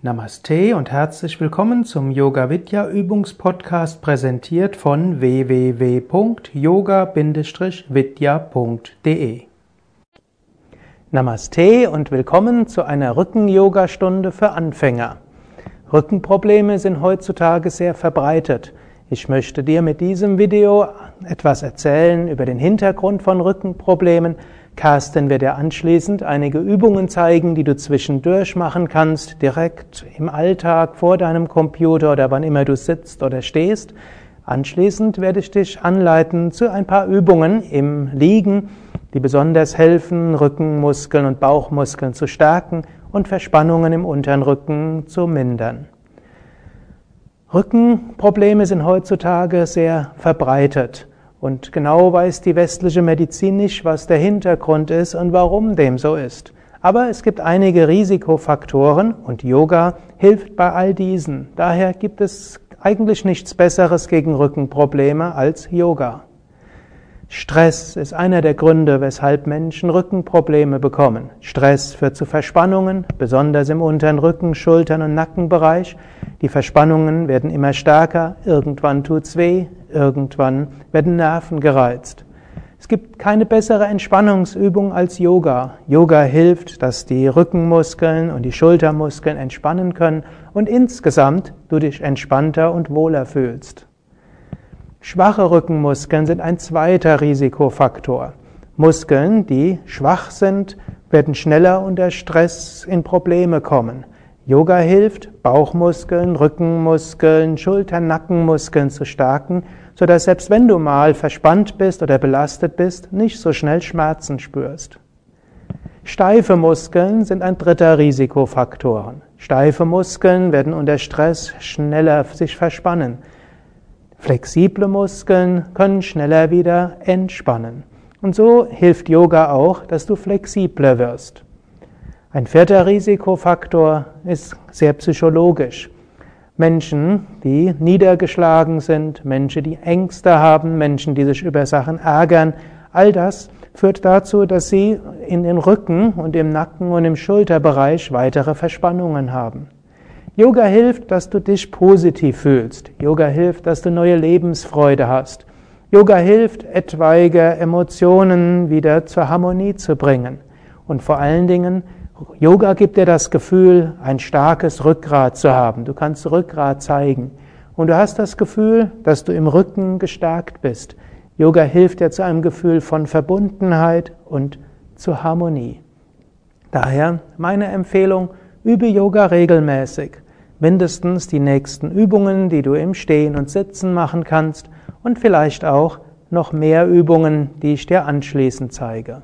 Namaste und herzlich willkommen zum Yoga Vidya Übungspodcast präsentiert von www.yoga-vidya.de. Namaste und willkommen zu einer Rücken-Yoga-Stunde für Anfänger. Rückenprobleme sind heutzutage sehr verbreitet. Ich möchte dir mit diesem Video etwas erzählen über den Hintergrund von Rückenproblemen, Carsten wird dir anschließend einige Übungen zeigen, die du zwischendurch machen kannst, direkt im Alltag vor deinem Computer oder wann immer du sitzt oder stehst. Anschließend werde ich dich anleiten zu ein paar Übungen im Liegen, die besonders helfen, Rückenmuskeln und Bauchmuskeln zu stärken und Verspannungen im unteren Rücken zu mindern. Rückenprobleme sind heutzutage sehr verbreitet. Und genau weiß die westliche Medizin nicht, was der Hintergrund ist und warum dem so ist. Aber es gibt einige Risikofaktoren und Yoga hilft bei all diesen. Daher gibt es eigentlich nichts Besseres gegen Rückenprobleme als Yoga. Stress ist einer der Gründe, weshalb Menschen Rückenprobleme bekommen. Stress führt zu Verspannungen, besonders im unteren Rücken, Schultern und Nackenbereich. Die Verspannungen werden immer stärker, irgendwann tut's weh, irgendwann werden Nerven gereizt. Es gibt keine bessere Entspannungsübung als Yoga. Yoga hilft, dass die Rückenmuskeln und die Schultermuskeln entspannen können und insgesamt du dich entspannter und wohler fühlst. Schwache Rückenmuskeln sind ein zweiter Risikofaktor. Muskeln, die schwach sind, werden schneller unter Stress in Probleme kommen. Yoga hilft, Bauchmuskeln, Rückenmuskeln, Schulter, Nackenmuskeln zu stärken, sodass selbst wenn du mal verspannt bist oder belastet bist, nicht so schnell Schmerzen spürst. Steife Muskeln sind ein dritter Risikofaktor. Steife Muskeln werden unter Stress schneller sich verspannen. Flexible Muskeln können schneller wieder entspannen. Und so hilft Yoga auch, dass du flexibler wirst. Ein vierter Risikofaktor ist sehr psychologisch. Menschen, die niedergeschlagen sind, Menschen, die Ängste haben, Menschen, die sich über Sachen ärgern, all das führt dazu, dass sie in den Rücken und im Nacken und im Schulterbereich weitere Verspannungen haben. Yoga hilft, dass du dich positiv fühlst. Yoga hilft, dass du neue Lebensfreude hast. Yoga hilft, etwaige Emotionen wieder zur Harmonie zu bringen. Und vor allen Dingen, Yoga gibt dir das Gefühl, ein starkes Rückgrat zu haben. Du kannst Rückgrat zeigen. Und du hast das Gefühl, dass du im Rücken gestärkt bist. Yoga hilft dir zu einem Gefühl von Verbundenheit und zu Harmonie. Daher meine Empfehlung, übe Yoga regelmäßig mindestens die nächsten Übungen, die du im Stehen und Sitzen machen kannst und vielleicht auch noch mehr Übungen, die ich dir anschließend zeige.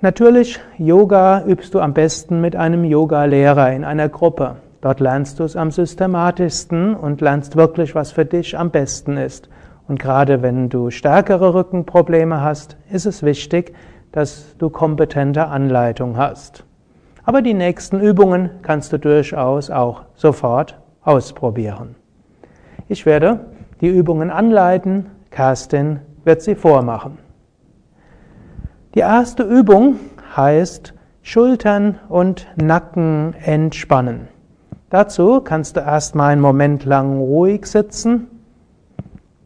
Natürlich, Yoga übst du am besten mit einem Yoga-Lehrer in einer Gruppe. Dort lernst du es am systematischsten und lernst wirklich, was für dich am besten ist. Und gerade wenn du stärkere Rückenprobleme hast, ist es wichtig, dass du kompetente Anleitung hast. Aber die nächsten Übungen kannst du durchaus auch sofort ausprobieren. Ich werde die Übungen anleiten, Kerstin wird sie vormachen. Die erste Übung heißt Schultern und Nacken entspannen. Dazu kannst du erstmal einen Moment lang ruhig sitzen.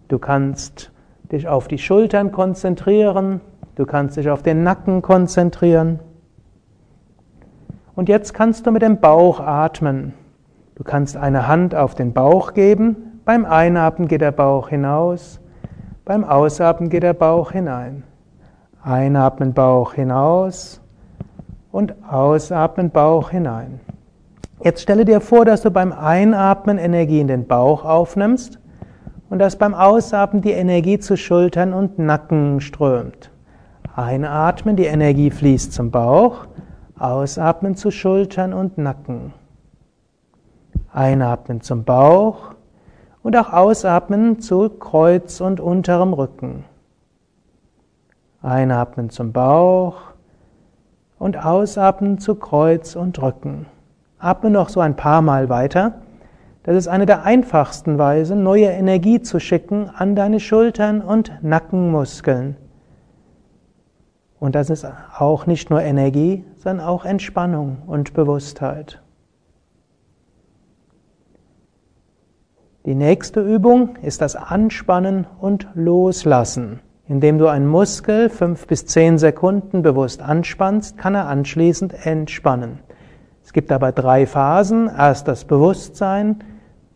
Du kannst dich auf die Schultern konzentrieren. Du kannst dich auf den Nacken konzentrieren. Und jetzt kannst du mit dem Bauch atmen. Du kannst eine Hand auf den Bauch geben. Beim Einatmen geht der Bauch hinaus. Beim Ausatmen geht der Bauch hinein. Einatmen Bauch hinaus und ausatmen Bauch hinein. Jetzt stelle dir vor, dass du beim Einatmen Energie in den Bauch aufnimmst und dass beim Ausatmen die Energie zu Schultern und Nacken strömt. Einatmen, die Energie fließt zum Bauch. Ausatmen zu Schultern und Nacken. Einatmen zum Bauch und auch ausatmen zu Kreuz und unterem Rücken. Einatmen zum Bauch und ausatmen zu Kreuz und Rücken. Atme noch so ein paar Mal weiter. Das ist eine der einfachsten Weisen, neue Energie zu schicken an deine Schultern und Nackenmuskeln. Und das ist auch nicht nur Energie, sondern auch Entspannung und Bewusstheit. Die nächste Übung ist das Anspannen und Loslassen. Indem du einen Muskel fünf bis zehn Sekunden bewusst anspannst, kann er anschließend entspannen. Es gibt dabei drei Phasen. Erst das Bewusstsein.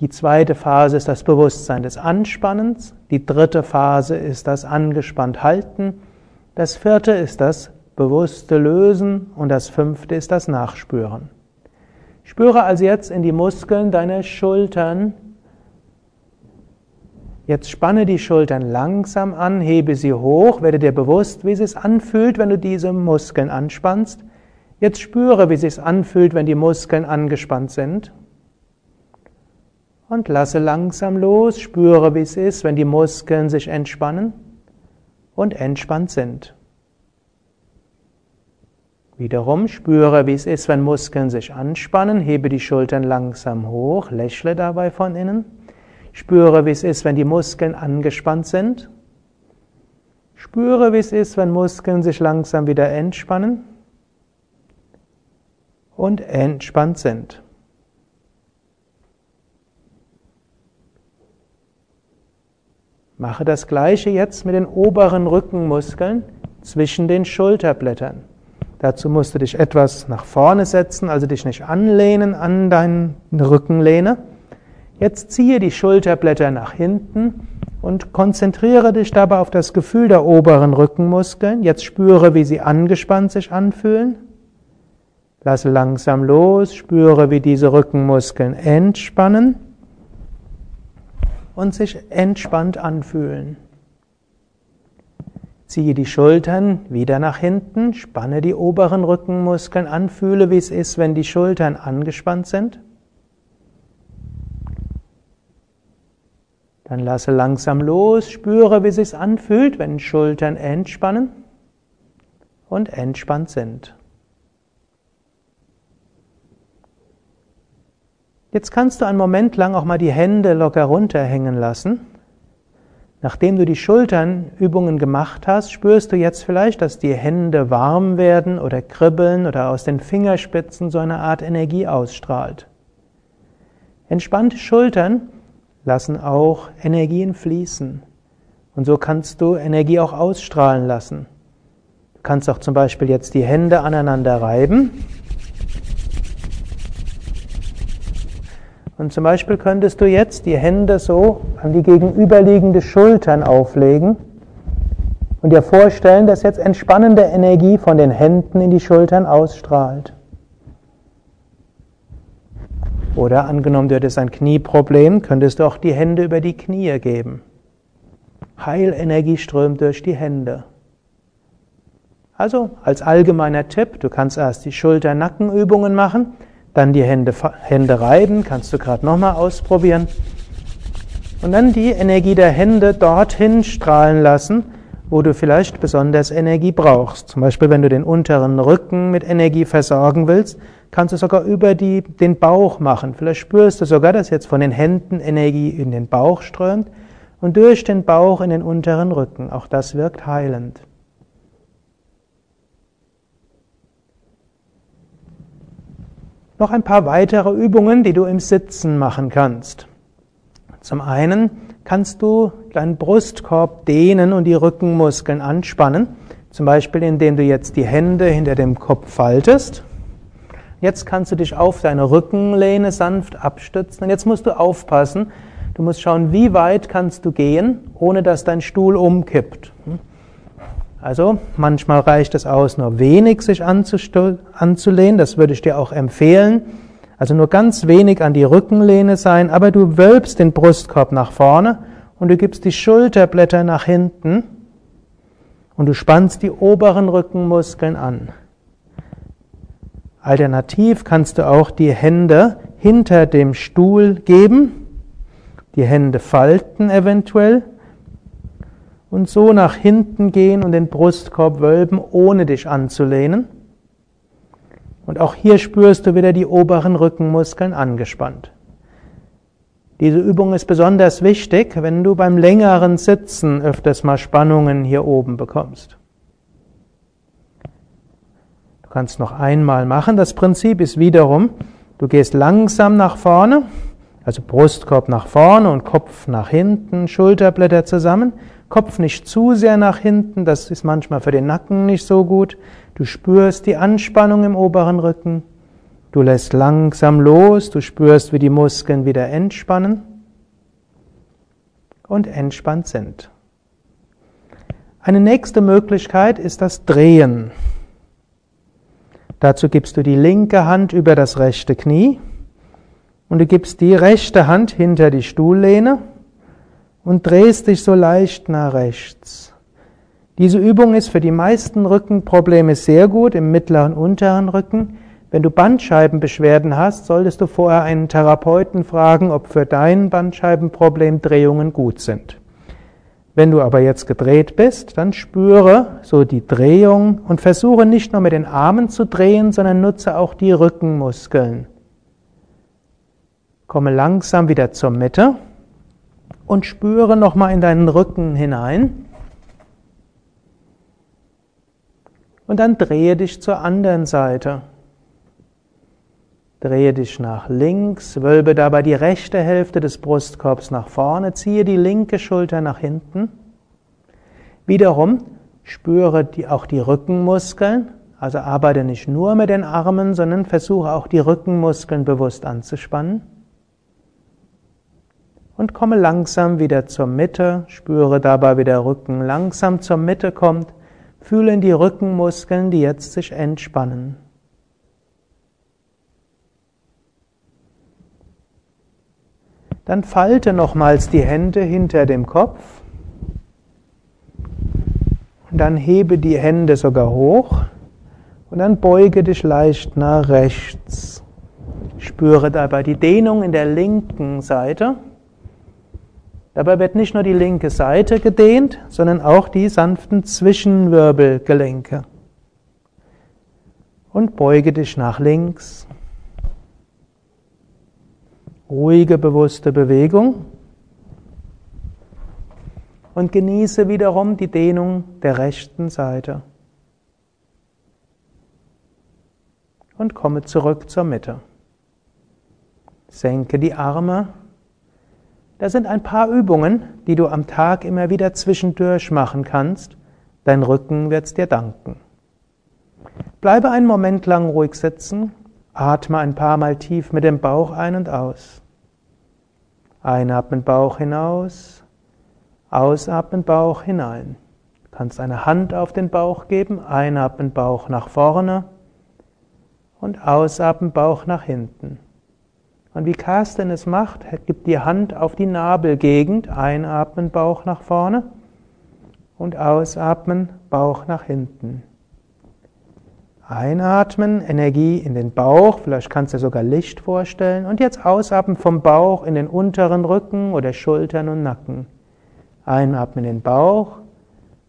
Die zweite Phase ist das Bewusstsein des Anspannens. Die dritte Phase ist das angespannt halten. Das vierte ist das bewusste Lösen. Und das fünfte ist das Nachspüren. Spüre also jetzt in die Muskeln deiner Schultern, Jetzt spanne die Schultern langsam an, hebe sie hoch, werde dir bewusst, wie es sich anfühlt, wenn du diese Muskeln anspannst. Jetzt spüre, wie es sich anfühlt, wenn die Muskeln angespannt sind. Und lasse langsam los, spüre, wie es ist, wenn die Muskeln sich entspannen und entspannt sind. Wiederum spüre, wie es ist, wenn Muskeln sich anspannen, hebe die Schultern langsam hoch, lächle dabei von innen. Spüre, wie es ist, wenn die Muskeln angespannt sind. Spüre, wie es ist, wenn Muskeln sich langsam wieder entspannen und entspannt sind. Mache das gleiche jetzt mit den oberen Rückenmuskeln zwischen den Schulterblättern. Dazu musst du dich etwas nach vorne setzen, also dich nicht anlehnen an deine Rückenlehne Jetzt ziehe die Schulterblätter nach hinten und konzentriere dich dabei auf das Gefühl der oberen Rückenmuskeln. Jetzt spüre, wie sie angespannt sich anfühlen. Lasse langsam los, spüre, wie diese Rückenmuskeln entspannen und sich entspannt anfühlen. Ziehe die Schultern wieder nach hinten, spanne die oberen Rückenmuskeln an, fühle, wie es ist, wenn die Schultern angespannt sind. Dann lasse langsam los, spüre, wie es sich anfühlt, wenn Schultern entspannen und entspannt sind. Jetzt kannst du einen Moment lang auch mal die Hände locker runterhängen lassen. Nachdem du die Schulternübungen gemacht hast, spürst du jetzt vielleicht, dass die Hände warm werden oder kribbeln oder aus den Fingerspitzen so eine Art Energie ausstrahlt. Entspannte Schultern lassen auch Energien fließen. Und so kannst du Energie auch ausstrahlen lassen. Du kannst auch zum Beispiel jetzt die Hände aneinander reiben. Und zum Beispiel könntest du jetzt die Hände so an die gegenüberliegende Schultern auflegen und dir vorstellen, dass jetzt entspannende Energie von den Händen in die Schultern ausstrahlt. Oder angenommen, du hättest ein Knieproblem, könntest du auch die Hände über die Knie geben. Heilenergie strömt durch die Hände. Also als allgemeiner Tipp, du kannst erst die Schulter-Nackenübungen machen, dann die Hände, Hände reiben, kannst du gerade nochmal ausprobieren. Und dann die Energie der Hände dorthin strahlen lassen, wo du vielleicht besonders Energie brauchst. Zum Beispiel, wenn du den unteren Rücken mit Energie versorgen willst, kannst du sogar über die, den Bauch machen. Vielleicht spürst du sogar, dass jetzt von den Händen Energie in den Bauch strömt und durch den Bauch in den unteren Rücken. Auch das wirkt heilend. Noch ein paar weitere Übungen, die du im Sitzen machen kannst. Zum einen kannst du deinen Brustkorb dehnen und die Rückenmuskeln anspannen. Zum Beispiel, indem du jetzt die Hände hinter dem Kopf faltest. Jetzt kannst du dich auf deine Rückenlehne sanft abstützen. Und jetzt musst du aufpassen. Du musst schauen, wie weit kannst du gehen, ohne dass dein Stuhl umkippt. Also, manchmal reicht es aus, nur wenig sich anzulehnen. Das würde ich dir auch empfehlen. Also nur ganz wenig an die Rückenlehne sein, aber du wölbst den Brustkorb nach vorne und du gibst die Schulterblätter nach hinten und du spannst die oberen Rückenmuskeln an. Alternativ kannst du auch die Hände hinter dem Stuhl geben, die Hände falten eventuell und so nach hinten gehen und den Brustkorb wölben, ohne dich anzulehnen. Und auch hier spürst du wieder die oberen Rückenmuskeln angespannt. Diese Übung ist besonders wichtig, wenn du beim längeren Sitzen öfters mal Spannungen hier oben bekommst. kannst noch einmal machen. Das Prinzip ist wiederum, du gehst langsam nach vorne, also Brustkorb nach vorne und Kopf nach hinten, Schulterblätter zusammen. Kopf nicht zu sehr nach hinten, das ist manchmal für den Nacken nicht so gut. Du spürst die Anspannung im oberen Rücken. Du lässt langsam los, du spürst, wie die Muskeln wieder entspannen und entspannt sind. Eine nächste Möglichkeit ist das Drehen. Dazu gibst du die linke Hand über das rechte Knie und du gibst die rechte Hand hinter die Stuhllehne und drehst dich so leicht nach rechts. Diese Übung ist für die meisten Rückenprobleme sehr gut im mittleren und unteren Rücken. Wenn du Bandscheibenbeschwerden hast, solltest du vorher einen Therapeuten fragen, ob für dein Bandscheibenproblem Drehungen gut sind. Wenn du aber jetzt gedreht bist, dann spüre so die Drehung und versuche nicht nur mit den Armen zu drehen, sondern nutze auch die Rückenmuskeln. Komme langsam wieder zur Mitte und spüre nochmal in deinen Rücken hinein. Und dann drehe dich zur anderen Seite. Drehe dich nach links, wölbe dabei die rechte Hälfte des Brustkorbs nach vorne, ziehe die linke Schulter nach hinten. Wiederum spüre die, auch die Rückenmuskeln, also arbeite nicht nur mit den Armen, sondern versuche auch die Rückenmuskeln bewusst anzuspannen. Und komme langsam wieder zur Mitte, spüre dabei, wie der Rücken langsam zur Mitte kommt, fühle in die Rückenmuskeln, die jetzt sich entspannen. Dann falte nochmals die Hände hinter dem Kopf. Und dann hebe die Hände sogar hoch. Und dann beuge dich leicht nach rechts. Spüre dabei die Dehnung in der linken Seite. Dabei wird nicht nur die linke Seite gedehnt, sondern auch die sanften Zwischenwirbelgelenke. Und beuge dich nach links ruhige, bewusste Bewegung und genieße wiederum die Dehnung der rechten Seite. Und komme zurück zur Mitte. Senke die Arme. Das sind ein paar Übungen, die du am Tag immer wieder zwischendurch machen kannst. Dein Rücken wird's dir danken. Bleibe einen Moment lang ruhig sitzen, atme ein paar Mal tief mit dem Bauch ein und aus. Einatmen Bauch hinaus, ausatmen Bauch hinein. Du kannst eine Hand auf den Bauch geben, einatmen Bauch nach vorne und ausatmen Bauch nach hinten. Und wie Carsten es macht, gibt die Hand auf die Nabelgegend, einatmen Bauch nach vorne und ausatmen Bauch nach hinten. Einatmen, Energie in den Bauch, vielleicht kannst du sogar Licht vorstellen. Und jetzt ausatmen vom Bauch in den unteren Rücken oder Schultern und Nacken. Einatmen in den Bauch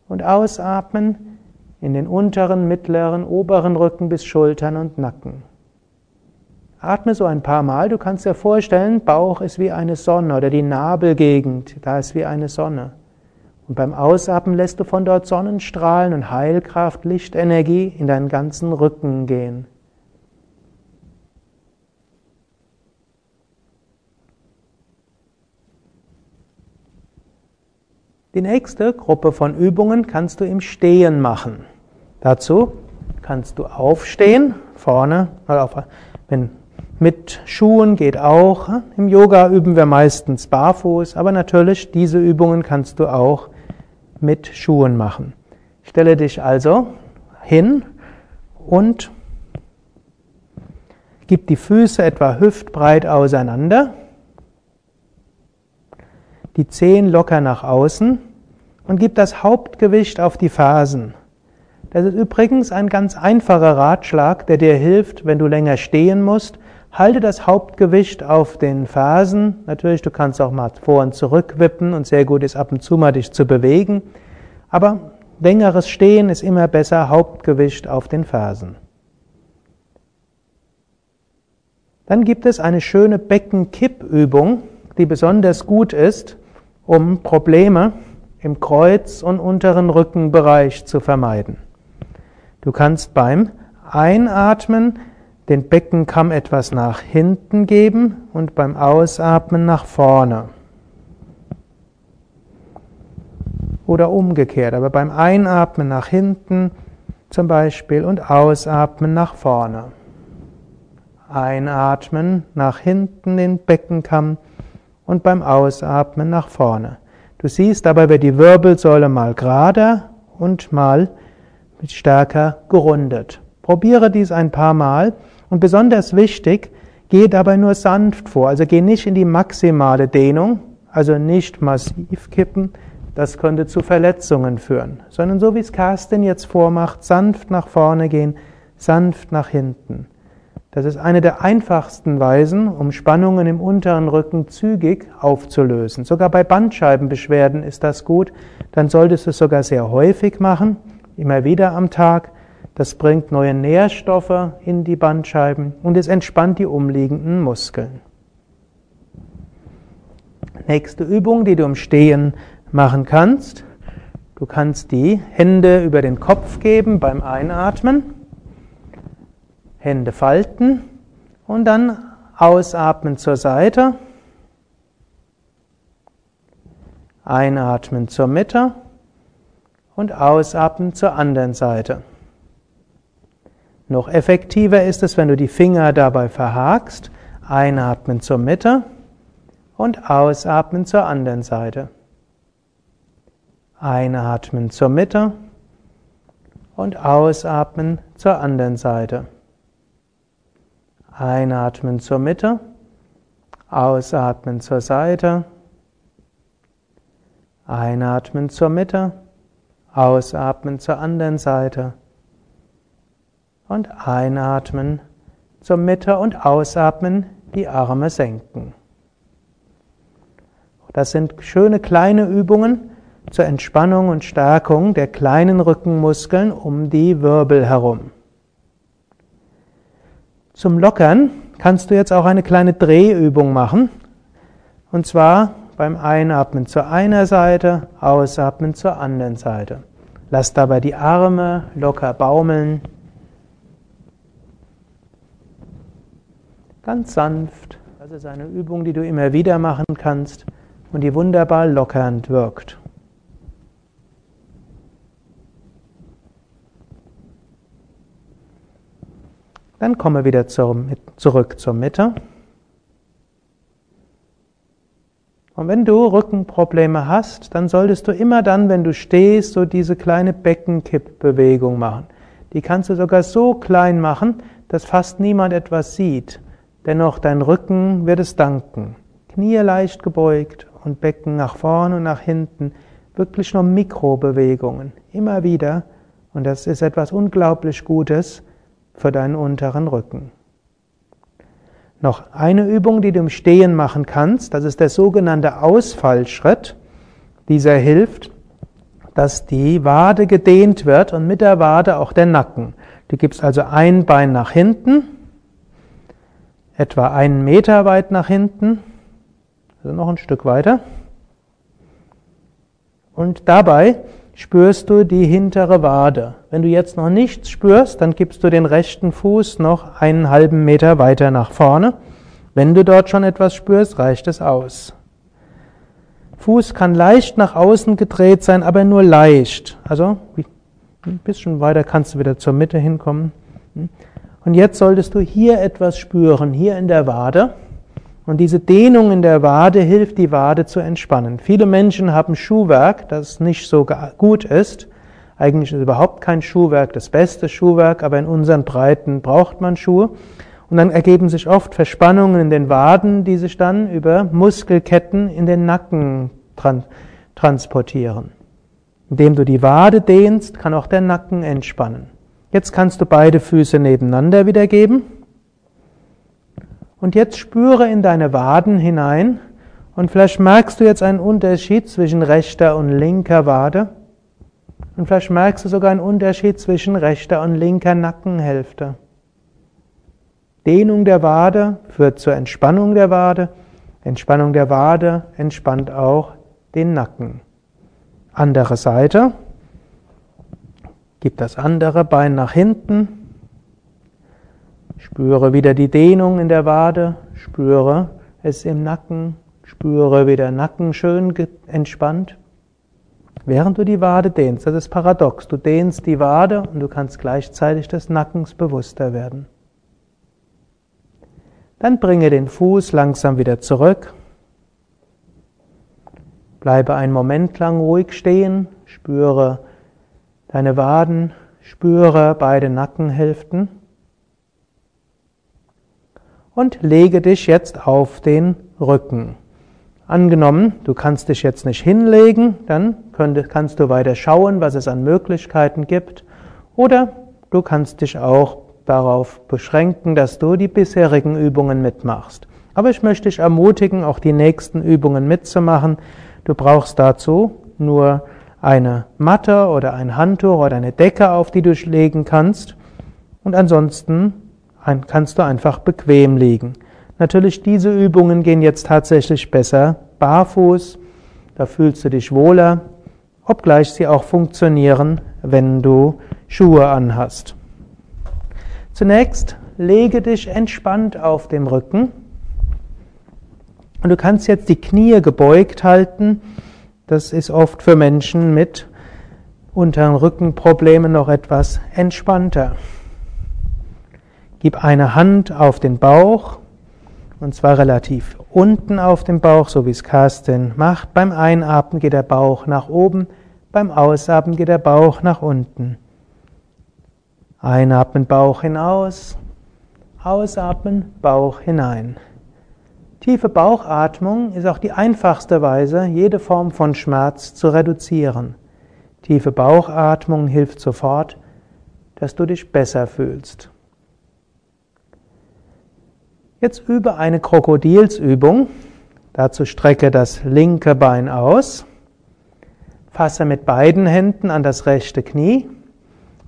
und ausatmen in den unteren, mittleren, oberen Rücken bis Schultern und Nacken. Atme so ein paar Mal. Du kannst dir vorstellen, Bauch ist wie eine Sonne oder die Nabelgegend, da ist wie eine Sonne. Und beim Ausatmen lässt du von dort Sonnenstrahlen und Heilkraft, Lichtenergie in deinen ganzen Rücken gehen. Die nächste Gruppe von Übungen kannst du im Stehen machen. Dazu kannst du aufstehen, vorne, wenn mit Schuhen geht auch. Im Yoga üben wir meistens barfuß, aber natürlich diese Übungen kannst du auch mit Schuhen machen. Stelle dich also hin und gib die Füße etwa hüftbreit auseinander, die Zehen locker nach außen und gib das Hauptgewicht auf die Fersen. Das ist übrigens ein ganz einfacher Ratschlag, der dir hilft, wenn du länger stehen musst. Halte das Hauptgewicht auf den Fersen. Natürlich, du kannst auch mal vor und zurück wippen und sehr gut ist ab und zu mal dich zu bewegen. Aber längeres Stehen ist immer besser, Hauptgewicht auf den Fersen. Dann gibt es eine schöne Beckenkippübung, die besonders gut ist, um Probleme im Kreuz- und unteren Rückenbereich zu vermeiden. Du kannst beim Einatmen den Beckenkamm etwas nach hinten geben und beim Ausatmen nach vorne. Oder umgekehrt, aber beim Einatmen nach hinten zum Beispiel und Ausatmen nach vorne. Einatmen nach hinten den Beckenkamm und beim Ausatmen nach vorne. Du siehst dabei wird die Wirbelsäule mal gerader und mal stärker gerundet. Probiere dies ein paar Mal und besonders wichtig, gehe dabei nur sanft vor. Also geh nicht in die maximale Dehnung, also nicht massiv kippen, das könnte zu Verletzungen führen, sondern so wie es Carsten jetzt vormacht, sanft nach vorne gehen, sanft nach hinten. Das ist eine der einfachsten Weisen, um Spannungen im unteren Rücken zügig aufzulösen. Sogar bei Bandscheibenbeschwerden ist das gut. Dann solltest du es sogar sehr häufig machen, immer wieder am Tag. Das bringt neue Nährstoffe in die Bandscheiben und es entspannt die umliegenden Muskeln. Nächste Übung, die du im Stehen machen kannst. Du kannst die Hände über den Kopf geben beim Einatmen, Hände falten und dann ausatmen zur Seite, einatmen zur Mitte und ausatmen zur anderen Seite. Noch effektiver ist es, wenn du die Finger dabei verhakst, einatmen zur Mitte und ausatmen zur anderen Seite. Einatmen zur Mitte und ausatmen zur anderen Seite. Einatmen zur Mitte, ausatmen zur Seite. Einatmen zur Mitte, ausatmen zur anderen Seite. Und einatmen zur Mitte und ausatmen, die Arme senken. Das sind schöne kleine Übungen, zur Entspannung und Stärkung der kleinen Rückenmuskeln um die Wirbel herum. Zum Lockern kannst du jetzt auch eine kleine Drehübung machen. Und zwar beim Einatmen zur einer Seite, Ausatmen zur anderen Seite. Lass dabei die Arme locker baumeln. Ganz sanft. Das ist eine Übung, die du immer wieder machen kannst und die wunderbar lockernd wirkt. Dann komme wieder zur, zurück zur Mitte. Und wenn du Rückenprobleme hast, dann solltest du immer dann, wenn du stehst, so diese kleine Beckenkippbewegung machen. Die kannst du sogar so klein machen, dass fast niemand etwas sieht. Dennoch dein Rücken wird es danken. Knie leicht gebeugt und Becken nach vorne und nach hinten. Wirklich nur Mikrobewegungen. Immer wieder. Und das ist etwas unglaublich Gutes für deinen unteren Rücken. Noch eine Übung, die du im Stehen machen kannst, das ist der sogenannte Ausfallschritt. Dieser hilft, dass die Wade gedehnt wird und mit der Wade auch der Nacken. Du gibst also ein Bein nach hinten, etwa einen Meter weit nach hinten, also noch ein Stück weiter. Und dabei spürst du die hintere Wade. Wenn du jetzt noch nichts spürst, dann gibst du den rechten Fuß noch einen halben Meter weiter nach vorne. Wenn du dort schon etwas spürst, reicht es aus. Fuß kann leicht nach außen gedreht sein, aber nur leicht. Also ein bisschen weiter kannst du wieder zur Mitte hinkommen. Und jetzt solltest du hier etwas spüren, hier in der Wade. Und diese Dehnung in der Wade hilft, die Wade zu entspannen. Viele Menschen haben Schuhwerk, das nicht so gut ist. Eigentlich ist überhaupt kein Schuhwerk das beste Schuhwerk, aber in unseren Breiten braucht man Schuhe. Und dann ergeben sich oft Verspannungen in den Waden, die sich dann über Muskelketten in den Nacken transportieren. Indem du die Wade dehnst, kann auch der Nacken entspannen. Jetzt kannst du beide Füße nebeneinander wiedergeben. Und jetzt spüre in deine Waden hinein und vielleicht merkst du jetzt einen Unterschied zwischen rechter und linker Wade. Und vielleicht merkst du sogar einen Unterschied zwischen rechter und linker Nackenhälfte. Dehnung der Wade führt zur Entspannung der Wade. Entspannung der Wade entspannt auch den Nacken. Andere Seite. Gib das andere Bein nach hinten. Spüre wieder die Dehnung in der Wade, spüre es im Nacken, spüre wie der Nacken schön entspannt. Während du die Wade dehnst, das ist paradox, du dehnst die Wade und du kannst gleichzeitig des Nackens bewusster werden. Dann bringe den Fuß langsam wieder zurück. Bleibe einen Moment lang ruhig stehen, spüre deine Waden, spüre beide Nackenhälften und lege dich jetzt auf den Rücken. Angenommen, du kannst dich jetzt nicht hinlegen, dann kannst du weiter schauen, was es an Möglichkeiten gibt. Oder du kannst dich auch darauf beschränken, dass du die bisherigen Übungen mitmachst. Aber ich möchte dich ermutigen, auch die nächsten Übungen mitzumachen. Du brauchst dazu nur eine Matte oder ein Handtuch oder eine Decke, auf die du legen kannst. Und ansonsten kannst du einfach bequem liegen. Natürlich, diese Übungen gehen jetzt tatsächlich besser barfuß. Da fühlst du dich wohler, obgleich sie auch funktionieren, wenn du Schuhe anhast. Zunächst lege dich entspannt auf dem Rücken und du kannst jetzt die Knie gebeugt halten. Das ist oft für Menschen mit unteren Rückenproblemen noch etwas entspannter. Gib eine Hand auf den Bauch und zwar relativ unten auf dem Bauch, so wie es Carsten macht. Beim Einatmen geht der Bauch nach oben, beim Ausatmen geht der Bauch nach unten. Einatmen, Bauch hinaus. Ausatmen, Bauch hinein. Tiefe Bauchatmung ist auch die einfachste Weise, jede Form von Schmerz zu reduzieren. Tiefe Bauchatmung hilft sofort, dass du dich besser fühlst. Jetzt übe eine Krokodilsübung. Dazu strecke das linke Bein aus, fasse mit beiden Händen an das rechte Knie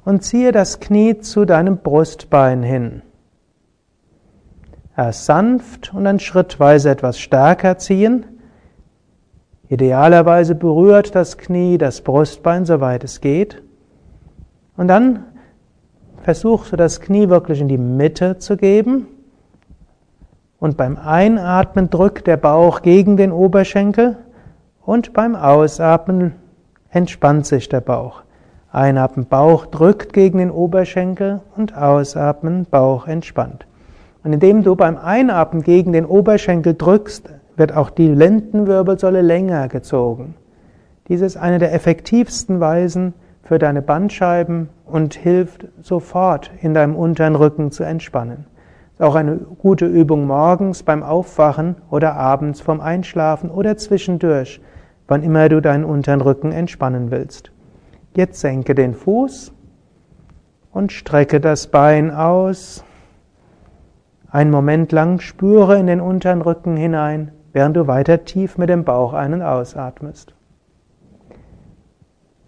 und ziehe das Knie zu deinem Brustbein hin. Erst sanft und dann schrittweise etwas stärker ziehen. Idealerweise berührt das Knie das Brustbein, soweit es geht. Und dann versuchst du das Knie wirklich in die Mitte zu geben. Und beim Einatmen drückt der Bauch gegen den Oberschenkel und beim Ausatmen entspannt sich der Bauch. Einatmen, Bauch drückt gegen den Oberschenkel und ausatmen, Bauch entspannt. Und indem du beim Einatmen gegen den Oberschenkel drückst, wird auch die Lendenwirbelsäule länger gezogen. Dies ist eine der effektivsten Weisen für deine Bandscheiben und hilft sofort in deinem unteren Rücken zu entspannen. Ist auch eine gute Übung morgens beim Aufwachen oder abends vorm Einschlafen oder zwischendurch, wann immer du deinen unteren Rücken entspannen willst. Jetzt senke den Fuß und strecke das Bein aus. Einen Moment lang spüre in den unteren Rücken hinein, während du weiter tief mit dem Bauch ein- und ausatmest.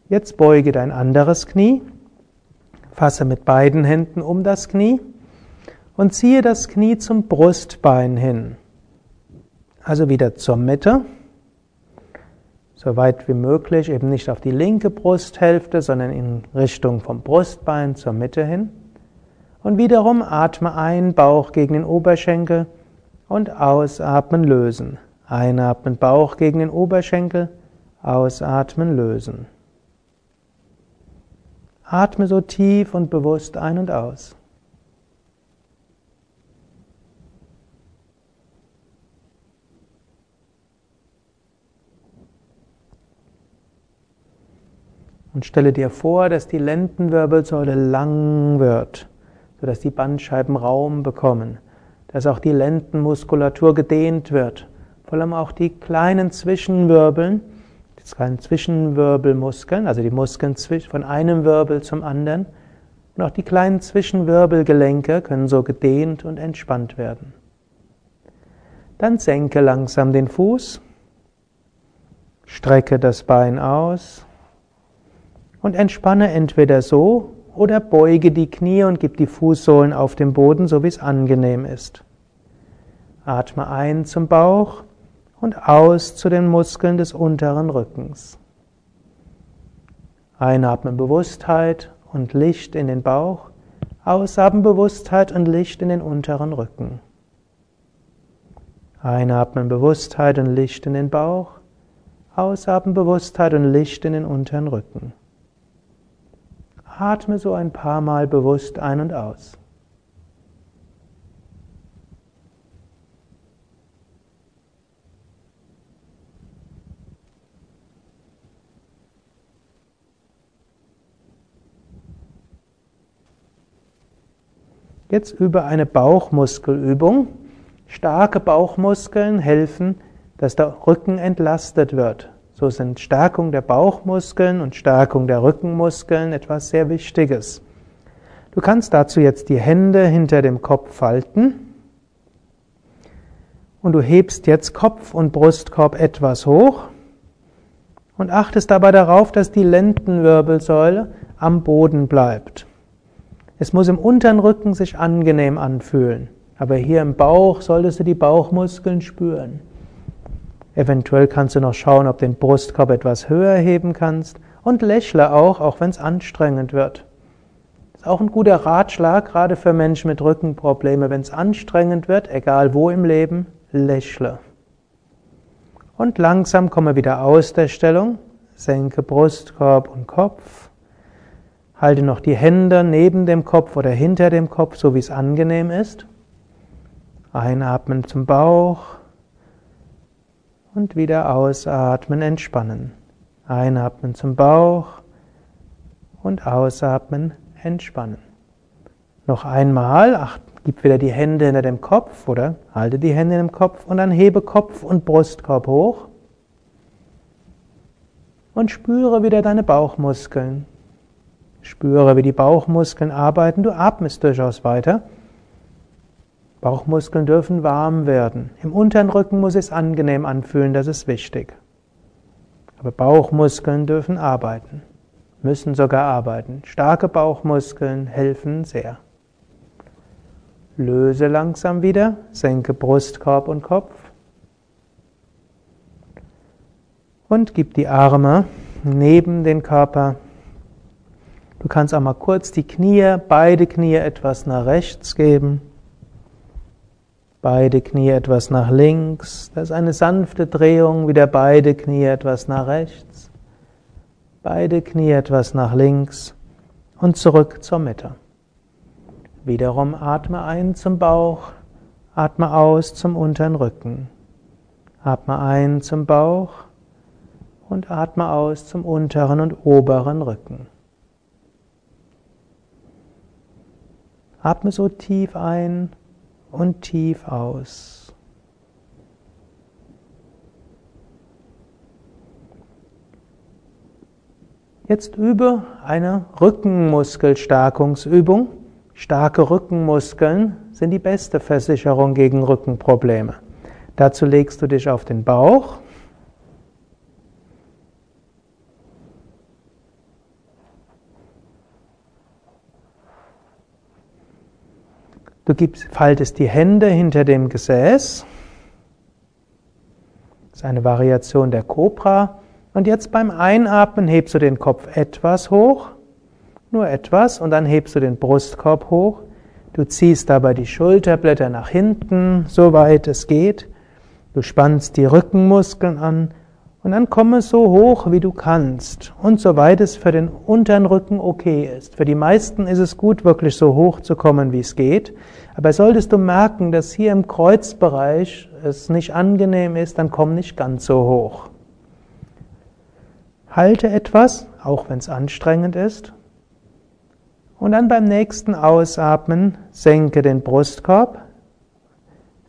Jetzt beuge dein anderes Knie, fasse mit beiden Händen um das Knie und ziehe das Knie zum Brustbein hin. Also wieder zur Mitte so weit wie möglich, eben nicht auf die linke Brusthälfte, sondern in Richtung vom Brustbein zur Mitte hin. Und wiederum atme ein, Bauch gegen den Oberschenkel und ausatmen, lösen. Einatmen, Bauch gegen den Oberschenkel, ausatmen, lösen. Atme so tief und bewusst ein und aus. Und stelle dir vor, dass die Lendenwirbelsäule lang wird, sodass die Bandscheiben Raum bekommen, dass auch die Lendenmuskulatur gedehnt wird, vor allem auch die kleinen Zwischenwirbeln, die kleinen Zwischenwirbelmuskeln, also die Muskeln von einem Wirbel zum anderen, und auch die kleinen Zwischenwirbelgelenke können so gedehnt und entspannt werden. Dann senke langsam den Fuß, strecke das Bein aus, und entspanne entweder so oder beuge die Knie und gib die Fußsohlen auf den Boden, so wie es angenehm ist. Atme ein zum Bauch und aus zu den Muskeln des unteren Rückens. Einatmen Bewusstheit und Licht in den Bauch, Ausatmen Bewusstheit und Licht in den unteren Rücken. Einatmen Bewusstheit und Licht in den Bauch. Ausatmen Bewusstheit und Licht in den unteren Rücken. Atme so ein paar Mal bewusst ein und aus. Jetzt über eine Bauchmuskelübung. Starke Bauchmuskeln helfen, dass der Rücken entlastet wird. So sind Stärkung der Bauchmuskeln und Stärkung der Rückenmuskeln etwas sehr Wichtiges. Du kannst dazu jetzt die Hände hinter dem Kopf falten und du hebst jetzt Kopf und Brustkorb etwas hoch und achtest dabei darauf, dass die Lendenwirbelsäule am Boden bleibt. Es muss im unteren Rücken sich angenehm anfühlen. Aber hier im Bauch solltest du die Bauchmuskeln spüren. Eventuell kannst du noch schauen, ob den Brustkorb etwas höher heben kannst und lächle auch, auch wenn es anstrengend wird. Ist auch ein guter Ratschlag, gerade für Menschen mit Rückenproblemen. Wenn es anstrengend wird, egal wo im Leben, lächle. Und langsam komme wieder aus der Stellung, senke Brustkorb und Kopf. Halte noch die Hände neben dem Kopf oder hinter dem Kopf, so wie es angenehm ist. Einatmen zum Bauch und wieder ausatmen, entspannen. Einatmen zum Bauch und ausatmen, entspannen. Noch einmal, ach, gib wieder die Hände hinter dem Kopf oder halte die Hände im Kopf und dann hebe Kopf und Brustkorb hoch und spüre wieder deine Bauchmuskeln. Spüre, wie die Bauchmuskeln arbeiten. Du atmest durchaus weiter. Bauchmuskeln dürfen warm werden. Im unteren Rücken muss es angenehm anfühlen, das ist wichtig. Aber Bauchmuskeln dürfen arbeiten, müssen sogar arbeiten. Starke Bauchmuskeln helfen sehr. Löse langsam wieder, senke Brustkorb und Kopf. Und gib die Arme neben den Körper Du kannst auch mal kurz die Knie, beide Knie etwas nach rechts geben. Beide Knie etwas nach links. Das ist eine sanfte Drehung, wieder beide Knie etwas nach rechts. Beide Knie etwas nach links und zurück zur Mitte. Wiederum atme ein zum Bauch, atme aus zum unteren Rücken. Atme ein zum Bauch und atme aus zum unteren und oberen Rücken. Atme so tief ein und tief aus. Jetzt übe eine Rückenmuskelstärkungsübung. Starke Rückenmuskeln sind die beste Versicherung gegen Rückenprobleme. Dazu legst du dich auf den Bauch Du gibst, faltest die Hände hinter dem Gesäß. Das ist eine Variation der Cobra. Und jetzt beim Einatmen hebst du den Kopf etwas hoch, nur etwas, und dann hebst du den Brustkorb hoch. Du ziehst dabei die Schulterblätter nach hinten, soweit es geht. Du spannst die Rückenmuskeln an und dann komme so hoch, wie du kannst und soweit es für den unteren Rücken okay ist. Für die meisten ist es gut, wirklich so hoch zu kommen, wie es geht. Aber solltest du merken, dass hier im Kreuzbereich es nicht angenehm ist, dann komm nicht ganz so hoch. Halte etwas, auch wenn es anstrengend ist. Und dann beim nächsten Ausatmen senke den Brustkorb,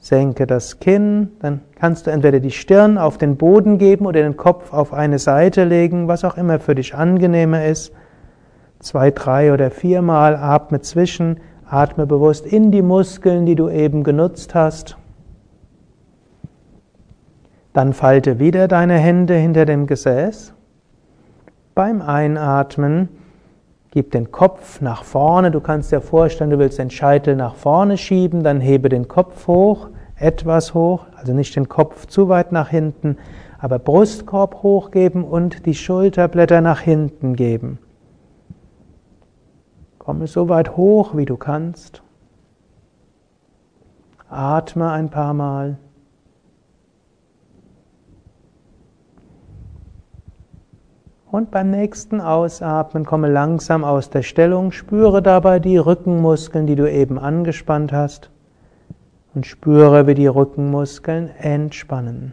Senke das Kinn, dann kannst du entweder die Stirn auf den Boden geben oder den Kopf auf eine Seite legen, was auch immer für dich angenehmer ist. Zwei, drei oder viermal atme zwischen, atme bewusst in die Muskeln, die du eben genutzt hast. Dann falte wieder deine Hände hinter dem Gesäß. Beim Einatmen Gib den Kopf nach vorne. Du kannst dir vorstellen, du willst den Scheitel nach vorne schieben, dann hebe den Kopf hoch, etwas hoch, also nicht den Kopf zu weit nach hinten, aber Brustkorb hochgeben und die Schulterblätter nach hinten geben. Komme so weit hoch, wie du kannst. Atme ein paar Mal. Und beim nächsten Ausatmen komme langsam aus der Stellung, spüre dabei die Rückenmuskeln, die du eben angespannt hast und spüre, wie die Rückenmuskeln entspannen.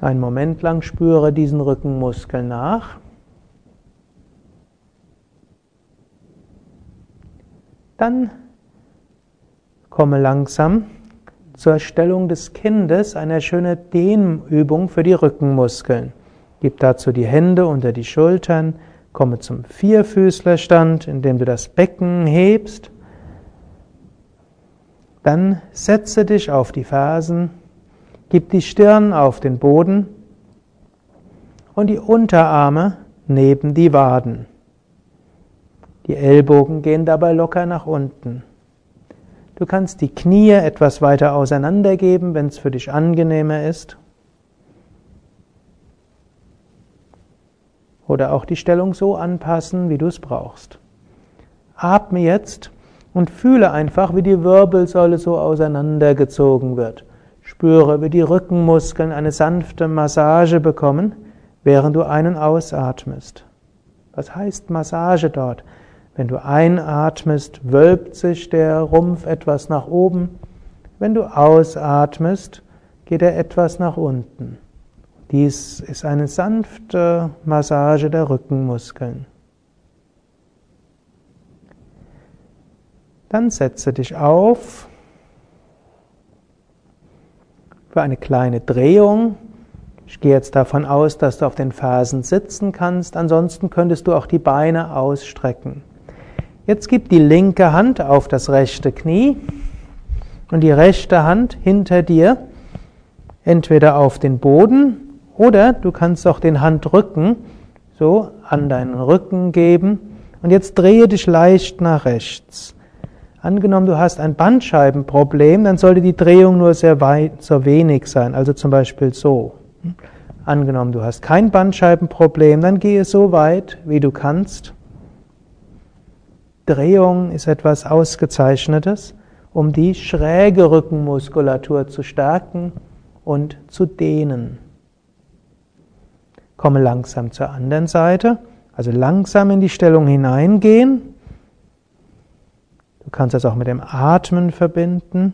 Ein Moment lang spüre diesen Rückenmuskel nach. Dann komme langsam zur Stellung des Kindes, eine schöne Dehnübung für die Rückenmuskeln. Gib dazu die Hände unter die Schultern, komme zum Vierfüßlerstand, indem du das Becken hebst. Dann setze dich auf die Fersen Gib die Stirn auf den Boden und die Unterarme neben die Waden. Die Ellbogen gehen dabei locker nach unten. Du kannst die Knie etwas weiter auseinandergeben, wenn es für dich angenehmer ist. Oder auch die Stellung so anpassen, wie du es brauchst. Atme jetzt und fühle einfach, wie die Wirbelsäule so auseinandergezogen wird. Spüre, wie die Rückenmuskeln eine sanfte Massage bekommen, während du ein- und ausatmest. Was heißt Massage dort? Wenn du einatmest, wölbt sich der Rumpf etwas nach oben. Wenn du ausatmest, geht er etwas nach unten. Dies ist eine sanfte Massage der Rückenmuskeln. Dann setze dich auf für eine kleine Drehung. Ich gehe jetzt davon aus, dass du auf den Fersen sitzen kannst. Ansonsten könntest du auch die Beine ausstrecken. Jetzt gib die linke Hand auf das rechte Knie und die rechte Hand hinter dir, entweder auf den Boden oder du kannst auch den Handrücken so an deinen Rücken geben und jetzt drehe dich leicht nach rechts. Angenommen, du hast ein Bandscheibenproblem, dann sollte die Drehung nur sehr weit, so wenig sein, also zum Beispiel so. Angenommen, du hast kein Bandscheibenproblem, dann gehe so weit, wie du kannst. Drehung ist etwas Ausgezeichnetes, um die schräge Rückenmuskulatur zu stärken und zu dehnen. Komme langsam zur anderen Seite, also langsam in die Stellung hineingehen Du kannst das auch mit dem Atmen verbinden.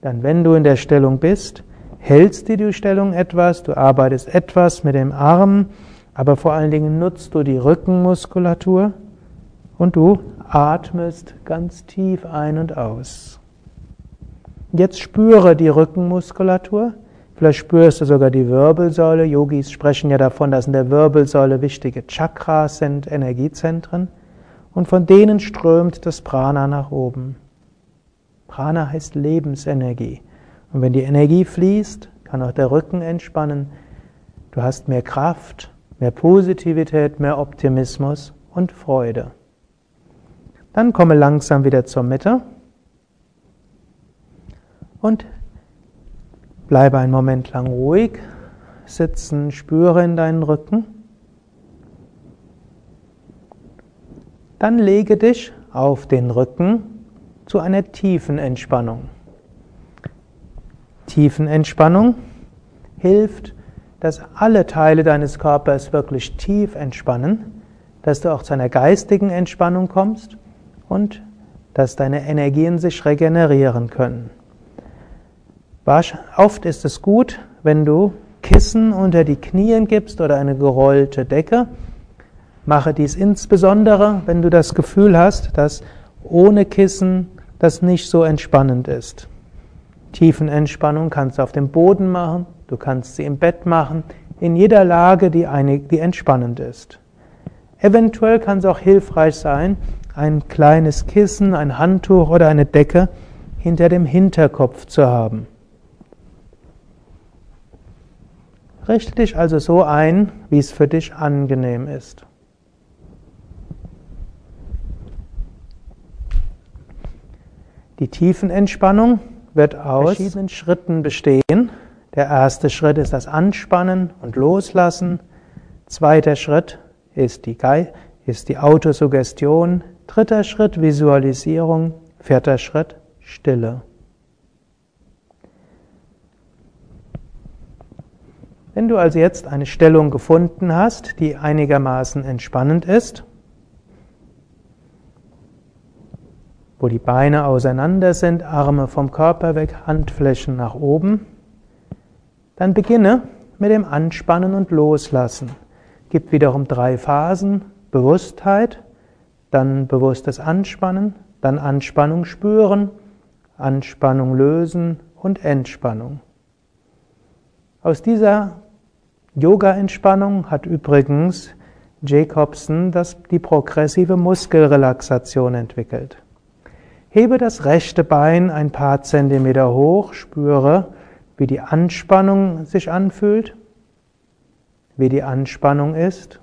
Dann, wenn du in der Stellung bist, hältst du die Stellung etwas, du arbeitest etwas mit dem Arm, aber vor allen Dingen nutzt du die Rückenmuskulatur und du atmest ganz tief ein und aus. Jetzt spüre die Rückenmuskulatur. Vielleicht spürst du sogar die Wirbelsäule. Yogis sprechen ja davon, dass in der Wirbelsäule wichtige Chakras sind, Energiezentren und von denen strömt das Prana nach oben. Prana heißt Lebensenergie. Und wenn die Energie fließt, kann auch der Rücken entspannen. Du hast mehr Kraft, mehr Positivität, mehr Optimismus und Freude. Dann komme langsam wieder zur Mitte und bleibe einen Moment lang ruhig, sitzen, spüre in deinen Rücken. Dann lege dich auf den Rücken zu einer tiefen Entspannung. Tiefenentspannung hilft, dass alle Teile deines Körpers wirklich tief entspannen, dass du auch zu einer geistigen Entspannung kommst und dass deine Energien sich regenerieren können. Oft ist es gut, wenn du Kissen unter die Knien gibst oder eine gerollte Decke Mache dies insbesondere, wenn du das Gefühl hast, dass ohne Kissen das nicht so entspannend ist. Tiefenentspannung kannst du auf dem Boden machen, du kannst sie im Bett machen, in jeder Lage, die, einig, die entspannend ist. Eventuell kann es auch hilfreich sein, ein kleines Kissen, ein Handtuch oder eine Decke hinter dem Hinterkopf zu haben. Richte dich also so ein, wie es für dich angenehm ist. Die Tiefenentspannung wird aus verschiedenen Schritten bestehen. Der erste Schritt ist das Anspannen und Loslassen. Zweiter Schritt ist die, Ge ist die Autosuggestion. Dritter Schritt Visualisierung. Vierter Schritt Stille. Wenn du also jetzt eine Stellung gefunden hast, die einigermaßen entspannend ist, wo die Beine auseinander sind, Arme vom Körper weg, Handflächen nach oben, dann beginne mit dem Anspannen und Loslassen. Gibt wiederum drei Phasen. Bewusstheit, dann bewusstes Anspannen, dann Anspannung spüren, Anspannung lösen und Entspannung. Aus dieser Yoga-Entspannung hat übrigens Jacobson das, die progressive Muskelrelaxation entwickelt. Hebe das rechte Bein ein paar Zentimeter hoch, spüre, wie die Anspannung sich anfühlt, wie die Anspannung ist.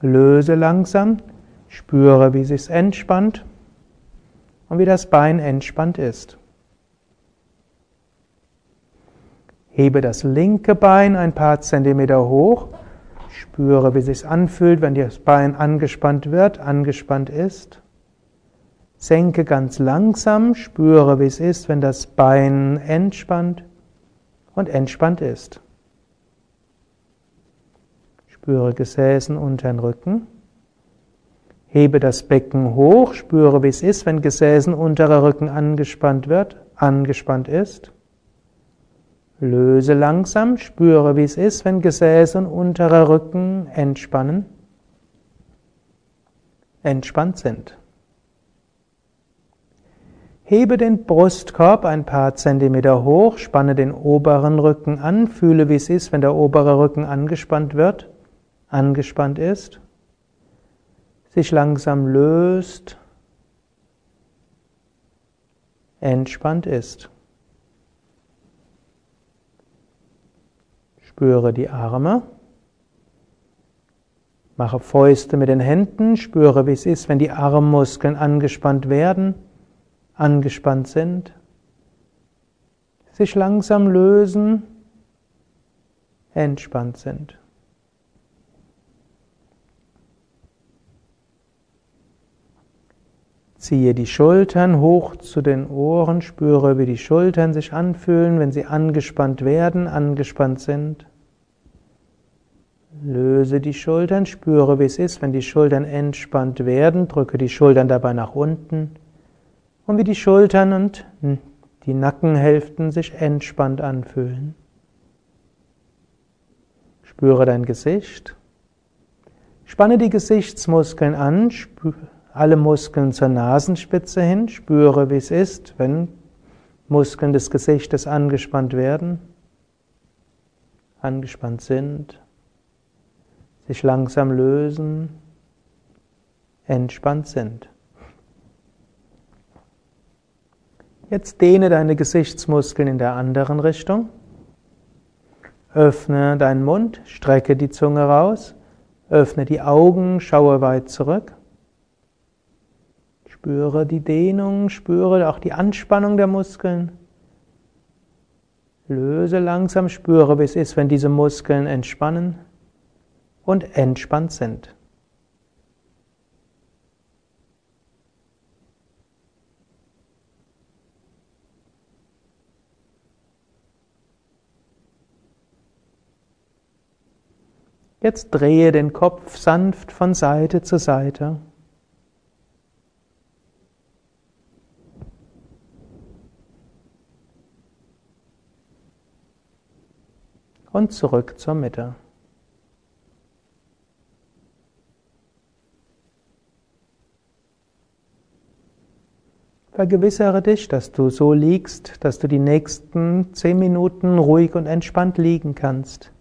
Löse langsam, spüre, wie sich entspannt und wie das Bein entspannt ist. Hebe das linke Bein ein paar Zentimeter hoch. Spüre, wie es sich anfühlt, wenn das Bein angespannt wird, angespannt ist. Senke ganz langsam, spüre, wie es ist, wenn das Bein entspannt und entspannt ist. Spüre Gesäßen unter den Rücken. Hebe das Becken hoch, spüre, wie es ist, wenn Gesäßen unterer Rücken angespannt wird, angespannt ist. Löse langsam, spüre, wie es ist, wenn Gesäße und unterer Rücken entspannen, entspannt sind. Hebe den Brustkorb ein paar Zentimeter hoch, spanne den oberen Rücken an, fühle, wie es ist, wenn der obere Rücken angespannt wird, angespannt ist, sich langsam löst, entspannt ist. Spüre die Arme. Mache Fäuste mit den Händen. Spüre, wie es ist, wenn die Armmuskeln angespannt werden, angespannt sind. Sich langsam lösen, entspannt sind. Ziehe die Schultern hoch zu den Ohren, spüre, wie die Schultern sich anfühlen, wenn sie angespannt werden, angespannt sind. Löse die Schultern, spüre, wie es ist, wenn die Schultern entspannt werden, drücke die Schultern dabei nach unten und wie die Schultern und die Nackenhälften sich entspannt anfühlen. Spüre dein Gesicht. Spanne die Gesichtsmuskeln an, spüre alle Muskeln zur Nasenspitze hin, spüre, wie es ist, wenn Muskeln des Gesichtes angespannt werden, angespannt sind, sich langsam lösen, entspannt sind. Jetzt dehne deine Gesichtsmuskeln in der anderen Richtung. Öffne deinen Mund, strecke die Zunge raus, öffne die Augen, schaue weit zurück. Spüre die Dehnung, spüre auch die Anspannung der Muskeln. Löse langsam, spüre, wie es ist, wenn diese Muskeln entspannen und entspannt sind. Jetzt drehe den Kopf sanft von Seite zu Seite. Und zurück zur Mitte. Vergewissere dich, dass du so liegst, dass du die nächsten zehn Minuten ruhig und entspannt liegen kannst.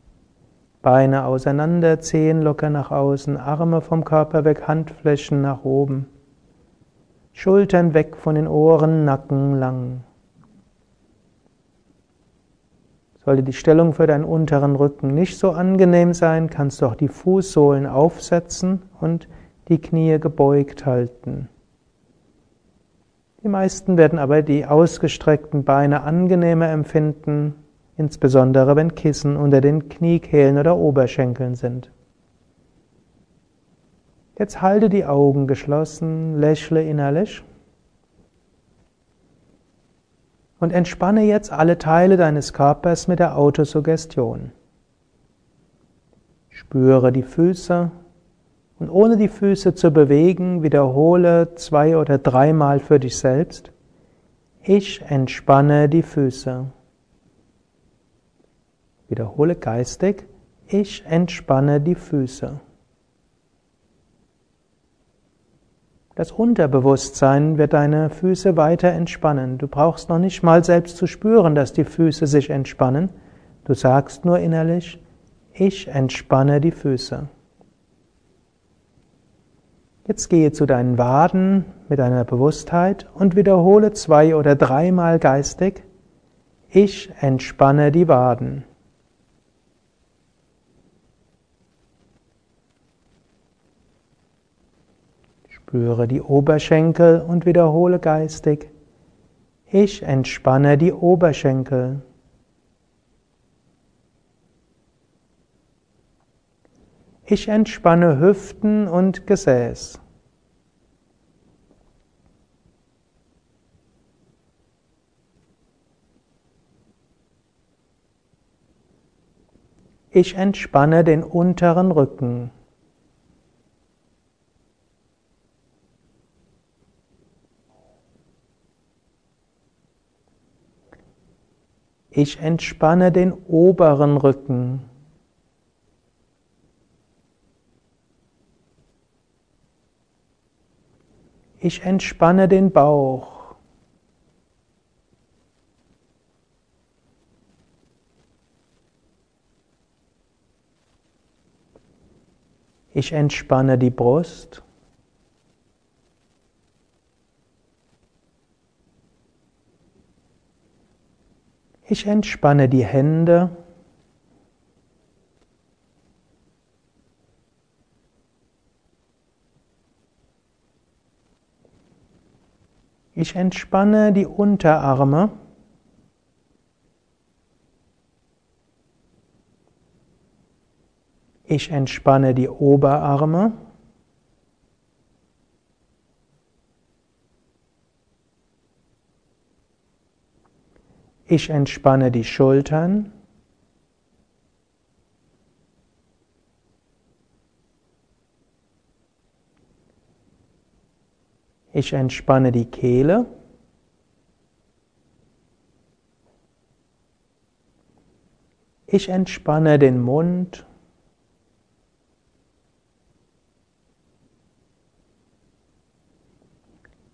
Beine auseinander, Zehen locker nach außen, Arme vom Körper weg, Handflächen nach oben. Schultern weg von den Ohren, Nacken lang. Sollte die Stellung für deinen unteren Rücken nicht so angenehm sein, kannst du auch die Fußsohlen aufsetzen und die Knie gebeugt halten. Die meisten werden aber die ausgestreckten Beine angenehmer empfinden, insbesondere wenn Kissen unter den Kniekehlen oder Oberschenkeln sind. Jetzt halte die Augen geschlossen, lächle innerlich und entspanne jetzt alle Teile deines Körpers mit der Autosuggestion. Spüre die Füße und ohne die Füße zu bewegen, wiederhole zwei oder dreimal für dich selbst. Ich entspanne die Füße. Wiederhole geistig. Ich entspanne die Füße. Das Unterbewusstsein wird deine Füße weiter entspannen. Du brauchst noch nicht mal selbst zu spüren, dass die Füße sich entspannen. Du sagst nur innerlich, ich entspanne die Füße. Jetzt gehe zu deinen Waden mit deiner Bewusstheit und wiederhole zwei oder dreimal geistig, ich entspanne die Waden. Spüre die Oberschenkel und wiederhole geistig. Ich entspanne die Oberschenkel. Ich entspanne Hüften und Gesäß. Ich entspanne den unteren Rücken. Ich entspanne den oberen Rücken. Ich entspanne den Bauch. Ich entspanne die Brust. Ich entspanne die Hände. Ich entspanne die Unterarme. Ich entspanne die Oberarme. Ich entspanne die Schultern. Ich entspanne die Kehle. Ich entspanne den Mund.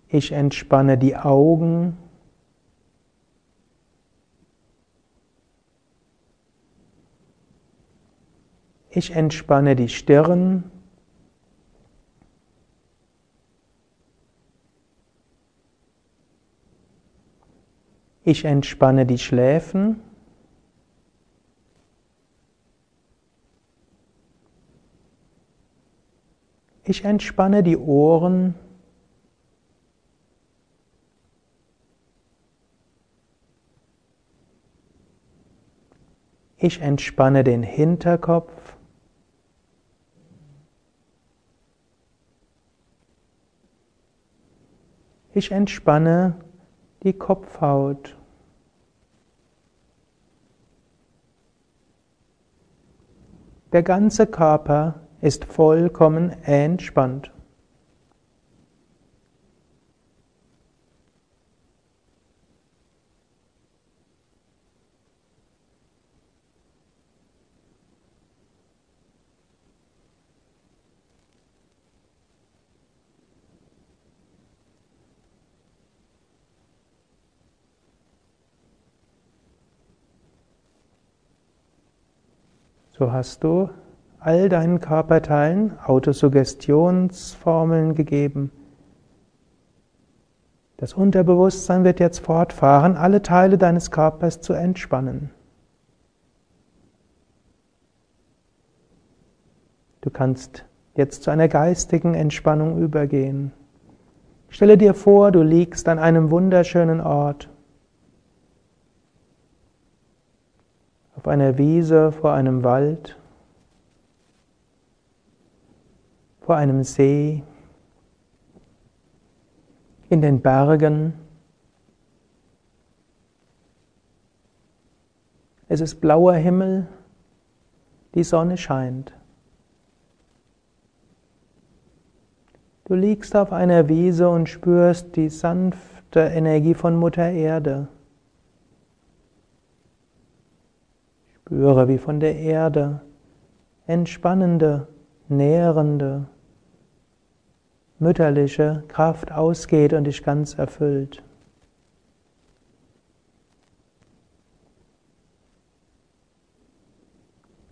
Ich entspanne die Augen. Ich entspanne die Stirn. Ich entspanne die Schläfen. Ich entspanne die Ohren. Ich entspanne den Hinterkopf. Ich entspanne die Kopfhaut. Der ganze Körper ist vollkommen entspannt. So hast du all deinen Körperteilen Autosuggestionsformeln gegeben. Das Unterbewusstsein wird jetzt fortfahren, alle Teile deines Körpers zu entspannen. Du kannst jetzt zu einer geistigen Entspannung übergehen. Stelle dir vor, du liegst an einem wunderschönen Ort. Auf einer Wiese vor einem Wald, vor einem See, in den Bergen. Es ist blauer Himmel, die Sonne scheint. Du liegst auf einer Wiese und spürst die sanfte Energie von Mutter Erde. Spüre, wie von der Erde entspannende, nährende, mütterliche Kraft ausgeht und dich ganz erfüllt.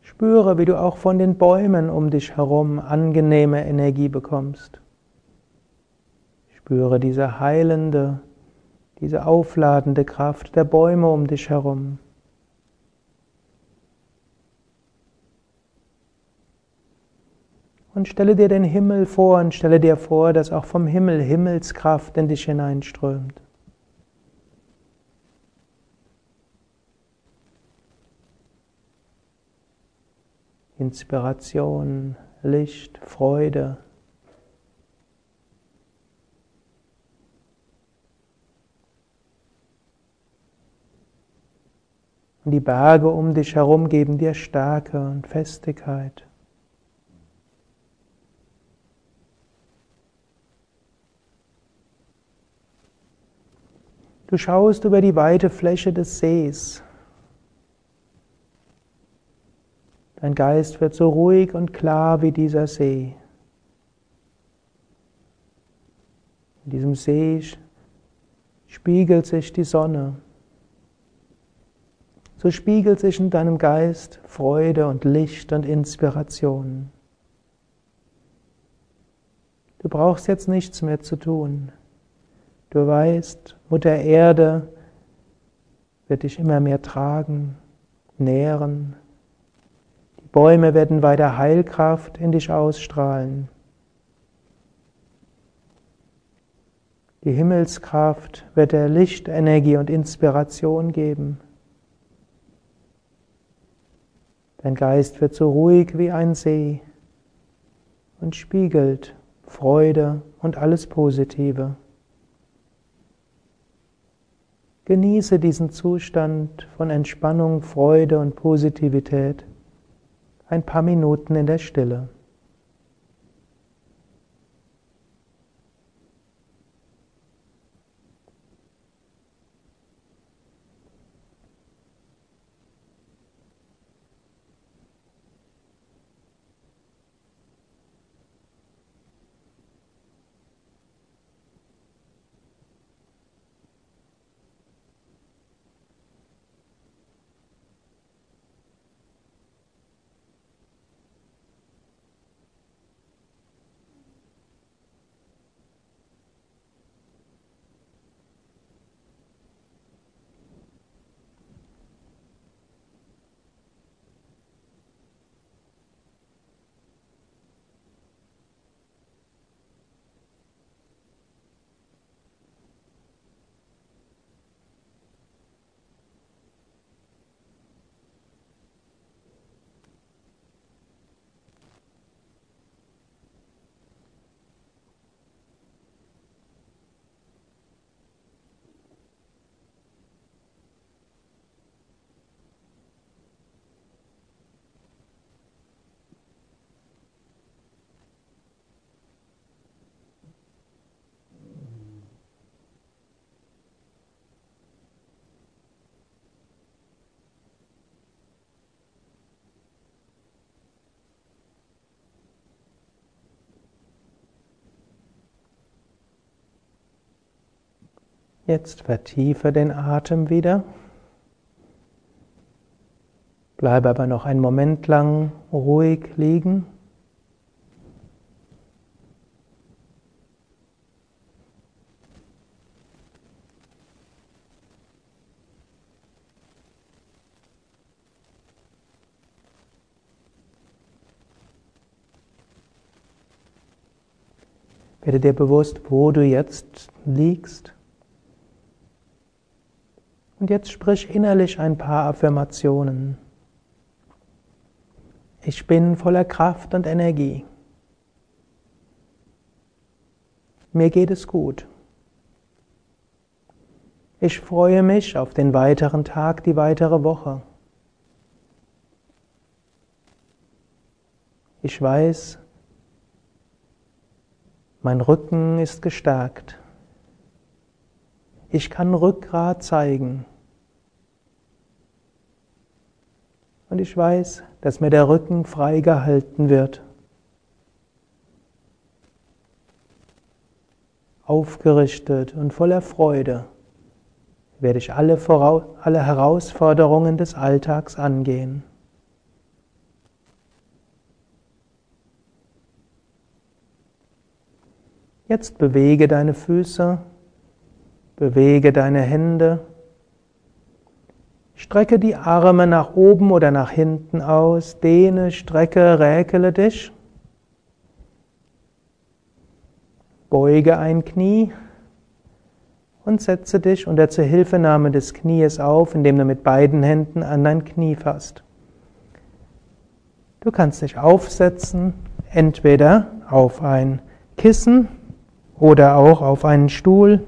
Spüre, wie du auch von den Bäumen um dich herum angenehme Energie bekommst. Spüre diese heilende, diese aufladende Kraft der Bäume um dich herum. Und stelle dir den Himmel vor und stelle dir vor, dass auch vom Himmel Himmelskraft in dich hineinströmt. Inspiration, Licht, Freude. Und die Berge um dich herum geben dir Stärke und Festigkeit. Du schaust über die weite Fläche des Sees. Dein Geist wird so ruhig und klar wie dieser See. In diesem See spiegelt sich die Sonne. So spiegelt sich in deinem Geist Freude und Licht und Inspiration. Du brauchst jetzt nichts mehr zu tun. Du weißt, Mutter Erde wird dich immer mehr tragen, nähren, Bäume werden weiter Heilkraft in dich ausstrahlen. Die Himmelskraft wird dir Lichtenergie und Inspiration geben. Dein Geist wird so ruhig wie ein See und spiegelt Freude und alles Positive. Genieße diesen Zustand von Entspannung, Freude und Positivität ein paar Minuten in der Stille. Jetzt vertiefe den Atem wieder. Bleibe aber noch einen Moment lang ruhig liegen. Werde dir bewusst, wo du jetzt liegst. Und jetzt sprich innerlich ein paar Affirmationen. Ich bin voller Kraft und Energie. Mir geht es gut. Ich freue mich auf den weiteren Tag, die weitere Woche. Ich weiß, mein Rücken ist gestärkt. Ich kann Rückgrat zeigen. Und ich weiß, dass mir der Rücken frei gehalten wird. Aufgerichtet und voller Freude werde ich alle, alle Herausforderungen des Alltags angehen. Jetzt bewege deine Füße, bewege deine Hände, strecke die Arme nach oben oder nach hinten aus, dehne, strecke, räkele dich, beuge ein Knie und setze dich unter Zuhilfenahme des Knies auf, indem du mit beiden Händen an dein Knie fasst. Du kannst dich aufsetzen, entweder auf ein Kissen, oder auch auf einen Stuhl.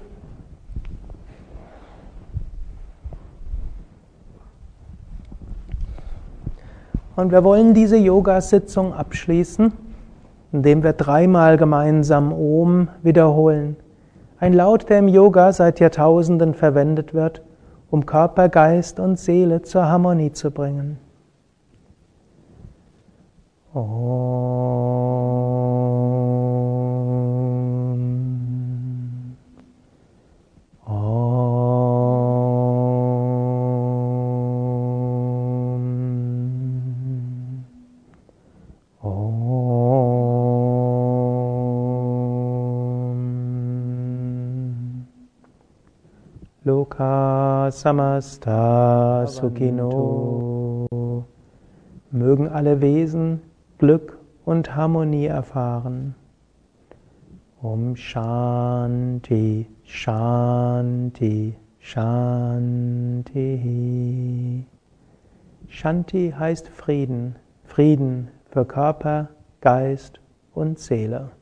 Und wir wollen diese Yoga-Sitzung abschließen, indem wir dreimal gemeinsam Om wiederholen. Ein Laut, der im Yoga seit Jahrtausenden verwendet wird, um Körper, Geist und Seele zur Harmonie zu bringen. Om. Samasta sukino. Mögen alle Wesen Glück und Harmonie erfahren. Om Shanti, Shanti, Shanti. Shanti heißt Frieden, Frieden für Körper, Geist und Seele.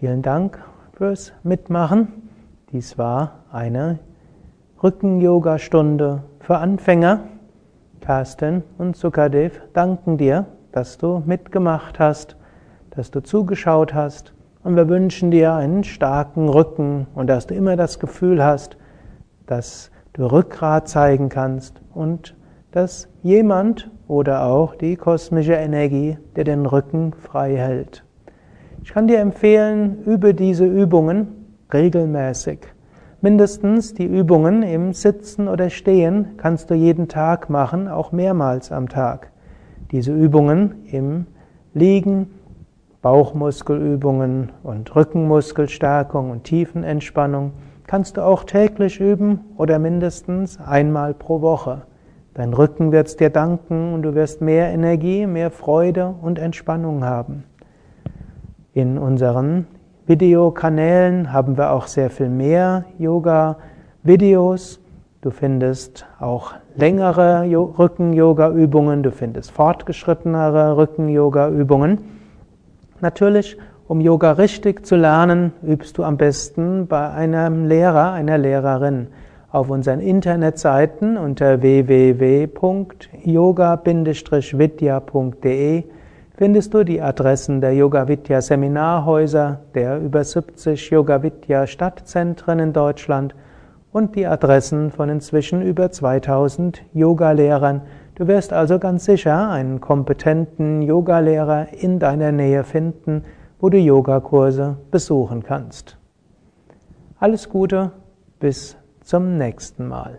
Vielen Dank fürs Mitmachen. Dies war eine Rücken-Yoga-Stunde für Anfänger. Carsten und Sukadev danken dir, dass du mitgemacht hast, dass du zugeschaut hast und wir wünschen dir einen starken Rücken und dass du immer das Gefühl hast, dass du Rückgrat zeigen kannst und dass jemand oder auch die kosmische Energie dir den Rücken frei hält. Ich kann dir empfehlen, übe diese Übungen regelmäßig. Mindestens die Übungen im Sitzen oder Stehen kannst du jeden Tag machen, auch mehrmals am Tag. Diese Übungen im Liegen, Bauchmuskelübungen und Rückenmuskelstärkung und Tiefenentspannung kannst du auch täglich üben oder mindestens einmal pro Woche. Dein Rücken wird es dir danken und du wirst mehr Energie, mehr Freude und Entspannung haben. In unseren Videokanälen haben wir auch sehr viel mehr Yoga-Videos. Du findest auch längere Rücken-Yoga-Übungen, du findest fortgeschrittenere Rücken-Yoga-Übungen. Natürlich, um Yoga richtig zu lernen, übst du am besten bei einem Lehrer, einer Lehrerin. Auf unseren Internetseiten unter www.yoga-vidya.de findest du die Adressen der Yoga Vidya Seminarhäuser, der über 70 Yoga Vidya Stadtzentren in Deutschland und die Adressen von inzwischen über 2000 Yogalehrern. Du wirst also ganz sicher einen kompetenten Yogalehrer in deiner Nähe finden, wo du Yogakurse besuchen kannst. Alles Gute, bis zum nächsten Mal.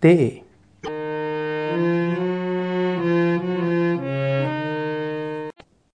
对。